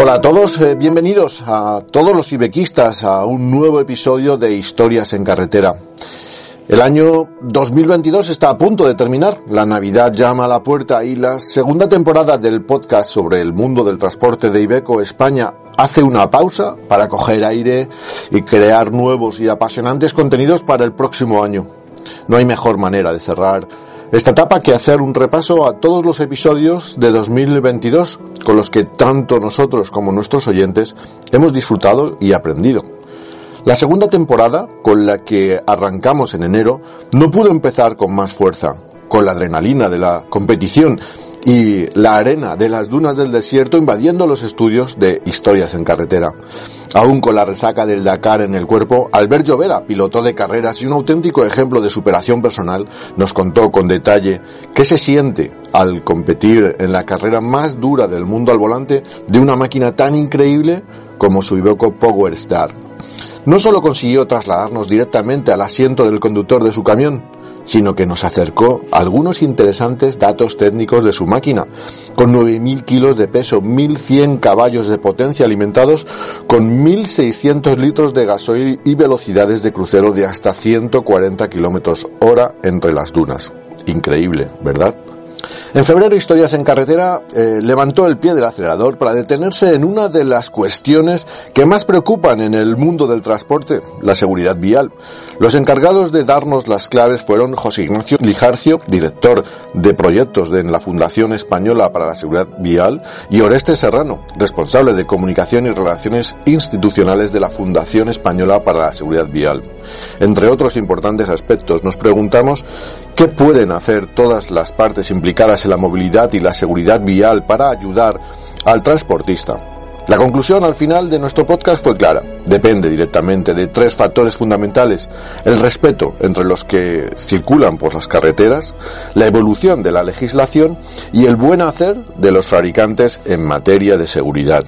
Hola a todos, eh, bienvenidos a todos los ibequistas a un nuevo episodio de Historias en Carretera. El año 2022 está a punto de terminar, la Navidad llama a la puerta y la segunda temporada del podcast sobre el mundo del transporte de Ibeco España hace una pausa para coger aire y crear nuevos y apasionantes contenidos para el próximo año. No hay mejor manera de cerrar esta etapa que hacer un repaso a todos los episodios de 2022 con los que tanto nosotros como nuestros oyentes hemos disfrutado y aprendido. La segunda temporada, con la que arrancamos en enero, no pudo empezar con más fuerza, con la adrenalina de la competición y la arena de las dunas del desierto invadiendo los estudios de Historias en Carretera. Aún con la resaca del Dakar en el cuerpo, Albert Llovera, piloto de carreras y un auténtico ejemplo de superación personal, nos contó con detalle qué se siente al competir en la carrera más dura del mundo al volante de una máquina tan increíble como su Iveco Power Star no solo consiguió trasladarnos directamente al asiento del conductor de su camión, sino que nos acercó algunos interesantes datos técnicos de su máquina, con 9.000 kilos de peso, 1.100 caballos de potencia alimentados con 1.600 litros de gasoil y velocidades de crucero de hasta 140 kilómetros hora entre las dunas. Increíble, ¿verdad? En febrero, Historias en Carretera eh, levantó el pie del acelerador para detenerse en una de las cuestiones que más preocupan en el mundo del transporte, la seguridad vial. Los encargados de darnos las claves fueron José Ignacio Lijarcio, director de proyectos de la Fundación Española para la Seguridad Vial, y Oreste Serrano, responsable de comunicación y relaciones institucionales de la Fundación Española para la Seguridad Vial. Entre otros importantes aspectos, nos preguntamos ¿Qué pueden hacer todas las partes implicadas en la movilidad y la seguridad vial para ayudar al transportista? La conclusión al final de nuestro podcast fue clara. Depende directamente de tres factores fundamentales. El respeto entre los que circulan por las carreteras, la evolución de la legislación y el buen hacer de los fabricantes en materia de seguridad.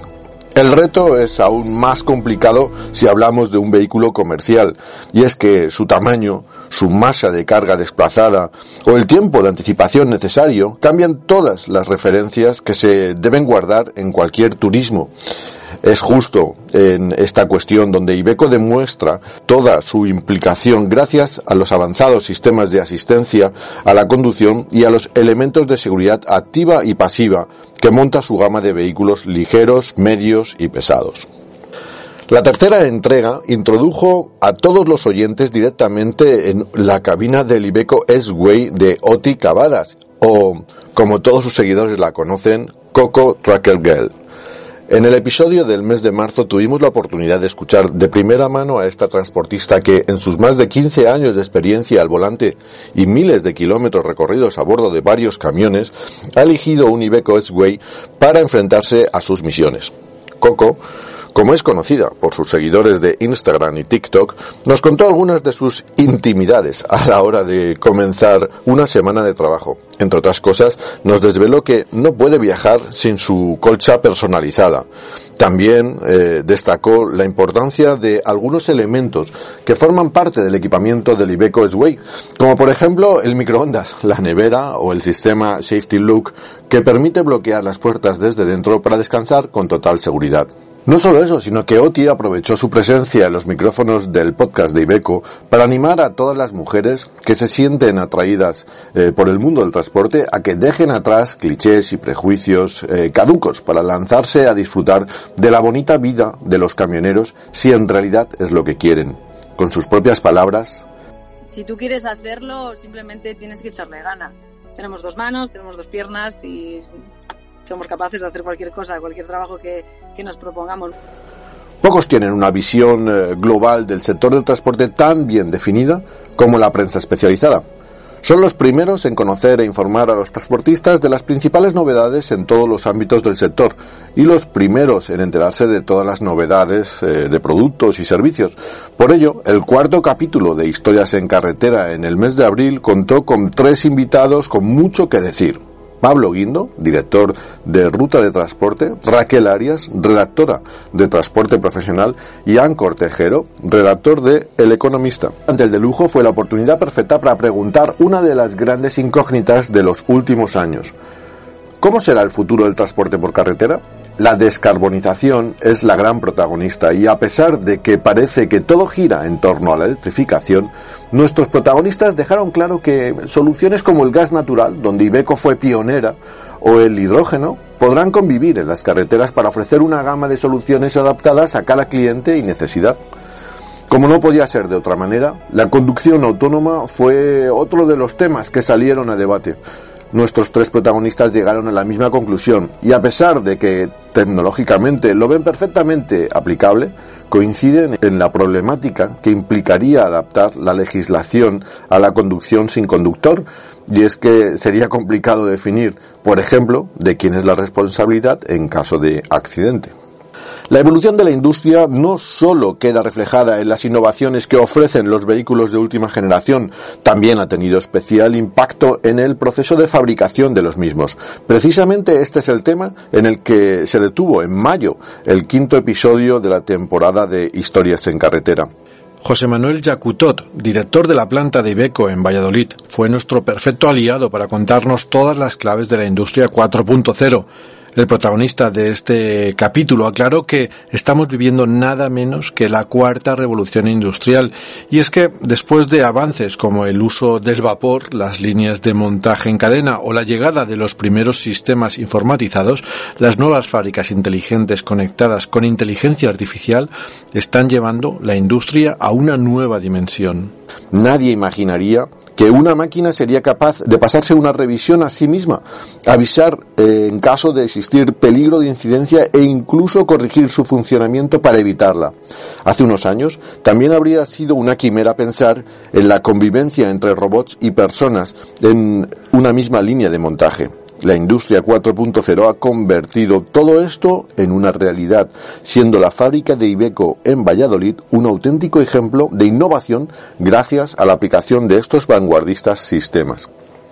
El reto es aún más complicado si hablamos de un vehículo comercial, y es que su tamaño, su masa de carga desplazada o el tiempo de anticipación necesario cambian todas las referencias que se deben guardar en cualquier turismo es justo en esta cuestión donde Ibeco demuestra toda su implicación gracias a los avanzados sistemas de asistencia a la conducción y a los elementos de seguridad activa y pasiva que monta su gama de vehículos ligeros, medios y pesados. La tercera entrega introdujo a todos los oyentes directamente en la cabina del Ibeco S-Way de Oti Cavadas, o como todos sus seguidores la conocen, Coco Tracker Girl. En el episodio del mes de marzo tuvimos la oportunidad de escuchar de primera mano a esta transportista que en sus más de 15 años de experiencia al volante y miles de kilómetros recorridos a bordo de varios camiones ha elegido un Iveco S-Way para enfrentarse a sus misiones. Coco como es conocida por sus seguidores de Instagram y TikTok, nos contó algunas de sus intimidades a la hora de comenzar una semana de trabajo. Entre otras cosas, nos desveló que no puede viajar sin su colcha personalizada. También eh, destacó la importancia de algunos elementos que forman parte del equipamiento del Iveco S-Way, como por ejemplo el microondas, la nevera o el sistema Safety Look que permite bloquear las puertas desde dentro para descansar con total seguridad. No solo eso, sino que Oti aprovechó su presencia en los micrófonos del podcast de Ibeco para animar a todas las mujeres que se sienten atraídas eh, por el mundo del transporte a que dejen atrás clichés y prejuicios eh, caducos para lanzarse a disfrutar de la bonita vida de los camioneros si en realidad es lo que quieren. Con sus propias palabras. Si tú quieres hacerlo, simplemente tienes que echarle ganas. Tenemos dos manos, tenemos dos piernas y somos capaces de hacer cualquier cosa, cualquier trabajo que, que nos propongamos. Pocos tienen una visión eh, global del sector del transporte tan bien definida como la prensa especializada. Son los primeros en conocer e informar a los transportistas de las principales novedades en todos los ámbitos del sector y los primeros en enterarse de todas las novedades eh, de productos y servicios. Por ello, el cuarto capítulo de Historias en Carretera en el mes de abril contó con tres invitados con mucho que decir. Pablo Guindo, director de Ruta de Transporte, Raquel Arias, redactora de Transporte Profesional, y Ancor Tejero, redactor de El Economista. Ante el de lujo fue la oportunidad perfecta para preguntar una de las grandes incógnitas de los últimos años. ¿Cómo será el futuro del transporte por carretera? La descarbonización es la gran protagonista y a pesar de que parece que todo gira en torno a la electrificación, nuestros protagonistas dejaron claro que soluciones como el gas natural, donde Ibeco fue pionera, o el hidrógeno, podrán convivir en las carreteras para ofrecer una gama de soluciones adaptadas a cada cliente y necesidad. Como no podía ser de otra manera, la conducción autónoma fue otro de los temas que salieron a debate. Nuestros tres protagonistas llegaron a la misma conclusión y a pesar de que tecnológicamente lo ven perfectamente aplicable, coinciden en la problemática que implicaría adaptar la legislación a la conducción sin conductor y es que sería complicado definir, por ejemplo, de quién es la responsabilidad en caso de accidente. La evolución de la industria no solo queda reflejada en las innovaciones que ofrecen los vehículos de última generación, también ha tenido especial impacto en el proceso de fabricación de los mismos. Precisamente este es el tema en el que se detuvo en mayo el quinto episodio de la temporada de Historias en Carretera. José Manuel Yacutot, director de la planta de Ibeco en Valladolid, fue nuestro perfecto aliado para contarnos todas las claves de la industria 4.0 el protagonista de este capítulo, aclaró que estamos viviendo nada menos que la cuarta revolución industrial. Y es que después de avances como el uso del vapor, las líneas de montaje en cadena o la llegada de los primeros sistemas informatizados, las nuevas fábricas inteligentes conectadas con inteligencia artificial están llevando la industria a una nueva dimensión. Nadie imaginaría que una máquina sería capaz de pasarse una revisión a sí misma, avisar eh, en caso de existir peligro de incidencia e incluso corregir su funcionamiento para evitarla. Hace unos años también habría sido una quimera pensar en la convivencia entre robots y personas en una misma línea de montaje. La industria 4.0 ha convertido todo esto en una realidad, siendo la fábrica de Ibeco en Valladolid un auténtico ejemplo de innovación gracias a la aplicación de estos vanguardistas sistemas.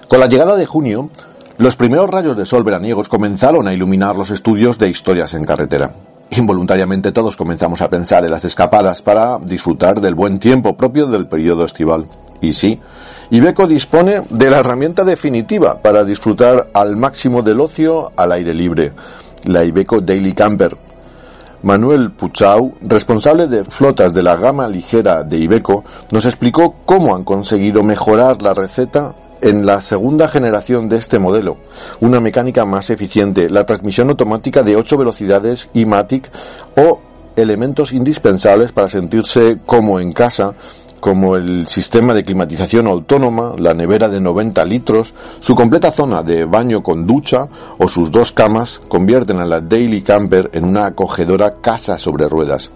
Con la llegada de junio, los primeros rayos de sol veraniegos comenzaron a iluminar los estudios de historias en carretera. Involuntariamente todos comenzamos a pensar en las escapadas para disfrutar del buen tiempo propio del periodo estival. Y sí, Ibeco dispone de la herramienta definitiva para disfrutar al máximo del ocio al aire libre, la Ibeco Daily Camper. Manuel Puchau, responsable de flotas de la gama ligera de Ibeco, nos explicó cómo han conseguido mejorar la receta en la segunda generación de este modelo, una mecánica más eficiente, la transmisión automática de 8 velocidades y Matic o elementos indispensables para sentirse como en casa como el sistema de climatización autónoma, la nevera de 90 litros, su completa zona de baño con ducha o sus dos camas convierten a la Daily Camper en una acogedora casa sobre ruedas.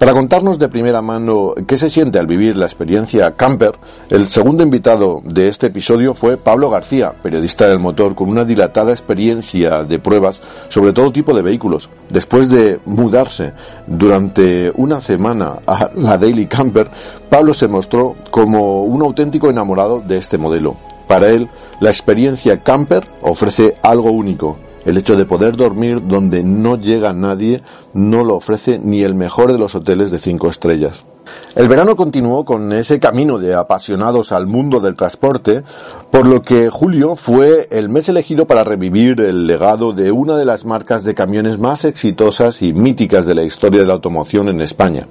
Para contarnos de primera mano qué se siente al vivir la experiencia camper, el segundo invitado de este episodio fue Pablo García, periodista del motor con una dilatada experiencia de pruebas sobre todo tipo de vehículos. Después de mudarse durante una semana a la Daily Camper, Pablo se mostró como un auténtico enamorado de este modelo. Para él, la experiencia camper ofrece algo único, el hecho de poder dormir donde no llega nadie no lo ofrece ni el mejor de los hoteles de cinco estrellas. El verano continuó con ese camino de apasionados al mundo del transporte, por lo que julio fue el mes elegido para revivir el legado de una de las marcas de camiones más exitosas y míticas de la historia de la automoción en España,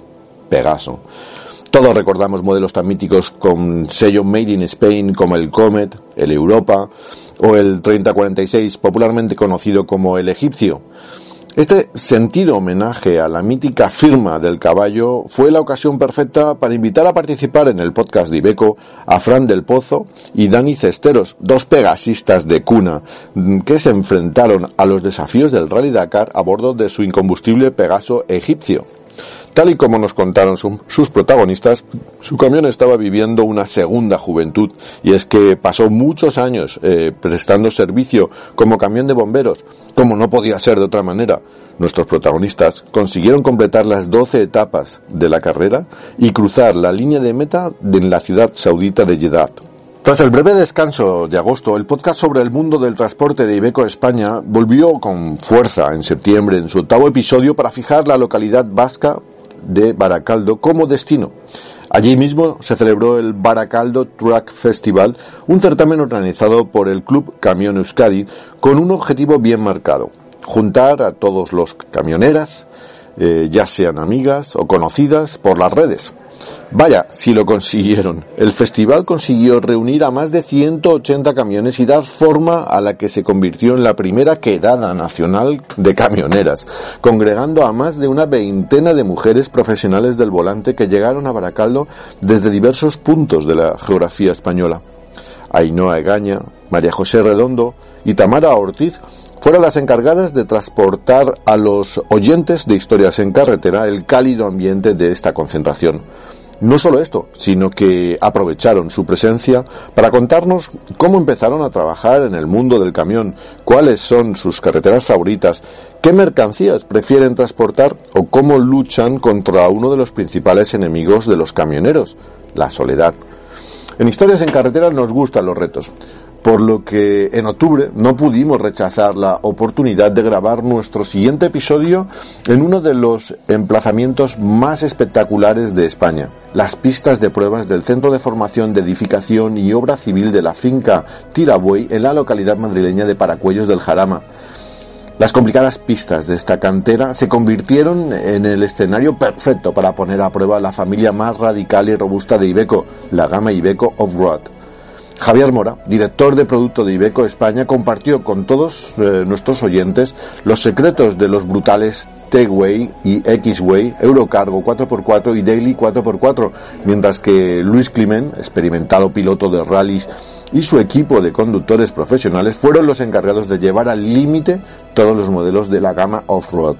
Pegaso. Todos recordamos modelos tan míticos con sello Made in Spain como el Comet, el Europa o el 3046, popularmente conocido como el egipcio. Este sentido homenaje a la mítica firma del caballo fue la ocasión perfecta para invitar a participar en el podcast de Ibeco a Fran del Pozo y Dani Cesteros, dos pegasistas de cuna que se enfrentaron a los desafíos del Rally Dakar a bordo de su incombustible Pegaso egipcio. Tal y como nos contaron sus protagonistas, su camión estaba viviendo una segunda juventud y es que pasó muchos años eh, prestando servicio como camión de bomberos, como no podía ser de otra manera. Nuestros protagonistas consiguieron completar las 12 etapas de la carrera y cruzar la línea de meta en la ciudad saudita de Jeddah. Tras el breve descanso de agosto, el podcast sobre el mundo del transporte de Ibeco España volvió con fuerza en septiembre en su octavo episodio para fijar la localidad vasca de Baracaldo como destino. Allí mismo se celebró el Baracaldo Truck Festival, un certamen organizado por el Club Camión Euskadi con un objetivo bien marcado, juntar a todos los camioneras, eh, ya sean amigas o conocidas por las redes. Vaya, si lo consiguieron. El festival consiguió reunir a más de 180 camiones y dar forma a la que se convirtió en la primera quedada nacional de camioneras, congregando a más de una veintena de mujeres profesionales del volante que llegaron a Baracaldo desde diversos puntos de la geografía española. Ainhoa Egaña, María José Redondo y Tamara Ortiz fueron las encargadas de transportar a los oyentes de historias en carretera el cálido ambiente de esta concentración. No solo esto, sino que aprovecharon su presencia para contarnos cómo empezaron a trabajar en el mundo del camión, cuáles son sus carreteras favoritas, qué mercancías prefieren transportar o cómo luchan contra uno de los principales enemigos de los camioneros, la soledad. En Historias en Carretera nos gustan los retos por lo que en octubre no pudimos rechazar la oportunidad de grabar nuestro siguiente episodio en uno de los emplazamientos más espectaculares de España, las pistas de pruebas del Centro de Formación de Edificación y Obra Civil de la finca Tirabuey en la localidad madrileña de Paracuellos del Jarama. Las complicadas pistas de esta cantera se convirtieron en el escenario perfecto para poner a prueba la familia más radical y robusta de Ibeco, la gama Ibeco Off-Road. Javier Mora, director de producto de Ibeco España, compartió con todos eh, nuestros oyentes los secretos de los brutales T-Way y X-Way, Eurocargo 4x4 y Daily 4x4, mientras que Luis Climent, experimentado piloto de rallies, y su equipo de conductores profesionales fueron los encargados de llevar al límite todos los modelos de la gama off-road.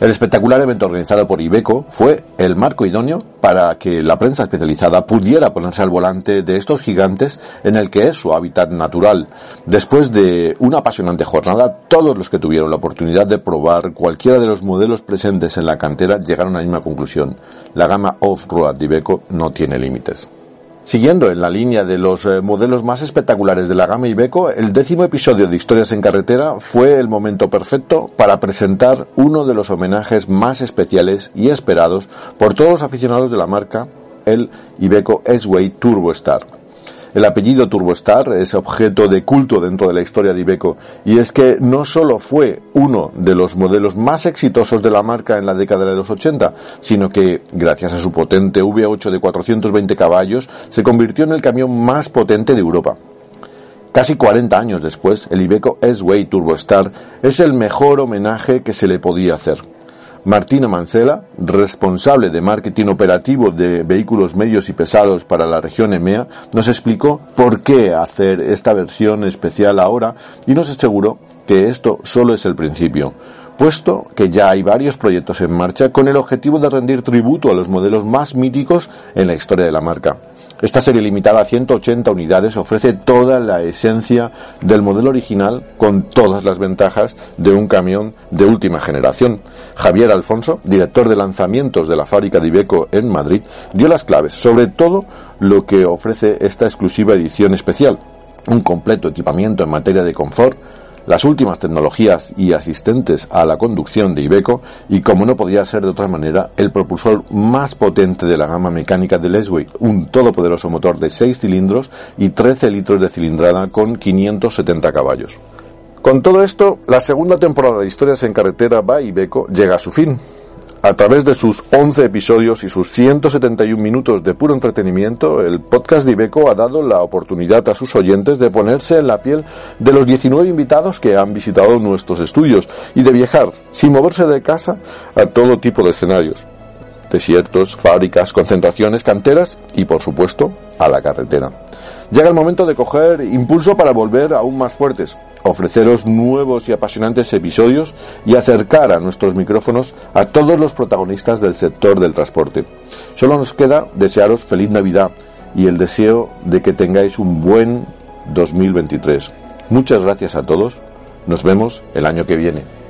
El espectacular evento organizado por Ibeco fue el marco idóneo para que la prensa especializada pudiera ponerse al volante de estos gigantes en el que es su hábitat natural. Después de una apasionante jornada, todos los que tuvieron la oportunidad de probar cualquiera de los modelos presentes en la cantera llegaron a la misma conclusión. La gama off-road de Ibeco no tiene límites. Siguiendo en la línea de los eh, modelos más espectaculares de la gama Ibeco, el décimo episodio de Historias en Carretera fue el momento perfecto para presentar uno de los homenajes más especiales y esperados por todos los aficionados de la marca, el Ibeco S-Way Turbo Star. El apellido Turbostar es objeto de culto dentro de la historia de Ibeco y es que no solo fue uno de los modelos más exitosos de la marca en la década de los 80, sino que, gracias a su potente V8 de 420 caballos, se convirtió en el camión más potente de Europa. Casi 40 años después, el Ibeco S-Way Turbostar es el mejor homenaje que se le podía hacer. Martina Mancela, responsable de marketing operativo de vehículos medios y pesados para la región EMEA, nos explicó por qué hacer esta versión especial ahora y nos aseguró que esto solo es el principio, puesto que ya hay varios proyectos en marcha con el objetivo de rendir tributo a los modelos más míticos en la historia de la marca. Esta serie limitada a 180 unidades ofrece toda la esencia del modelo original con todas las ventajas de un camión de última generación. Javier Alfonso, director de lanzamientos de la fábrica de Ibeco en Madrid, dio las claves sobre todo lo que ofrece esta exclusiva edición especial. Un completo equipamiento en materia de confort, las últimas tecnologías y asistentes a la conducción de Ibeco y, como no podía ser de otra manera, el propulsor más potente de la gama mecánica de Lesway, un todopoderoso motor de 6 cilindros y 13 litros de cilindrada con 570 caballos. Con todo esto, la segunda temporada de Historias en Carretera va Ibeco llega a su fin. A través de sus 11 episodios y sus 171 minutos de puro entretenimiento, el podcast de Ibeco ha dado la oportunidad a sus oyentes de ponerse en la piel de los 19 invitados que han visitado nuestros estudios y de viajar, sin moverse de casa, a todo tipo de escenarios. Desiertos, fábricas, concentraciones, canteras y, por supuesto, a la carretera. Llega el momento de coger impulso para volver aún más fuertes, ofreceros nuevos y apasionantes episodios y acercar a nuestros micrófonos a todos los protagonistas del sector del transporte. Solo nos queda desearos feliz Navidad y el deseo de que tengáis un buen 2023. Muchas gracias a todos. Nos vemos el año que viene.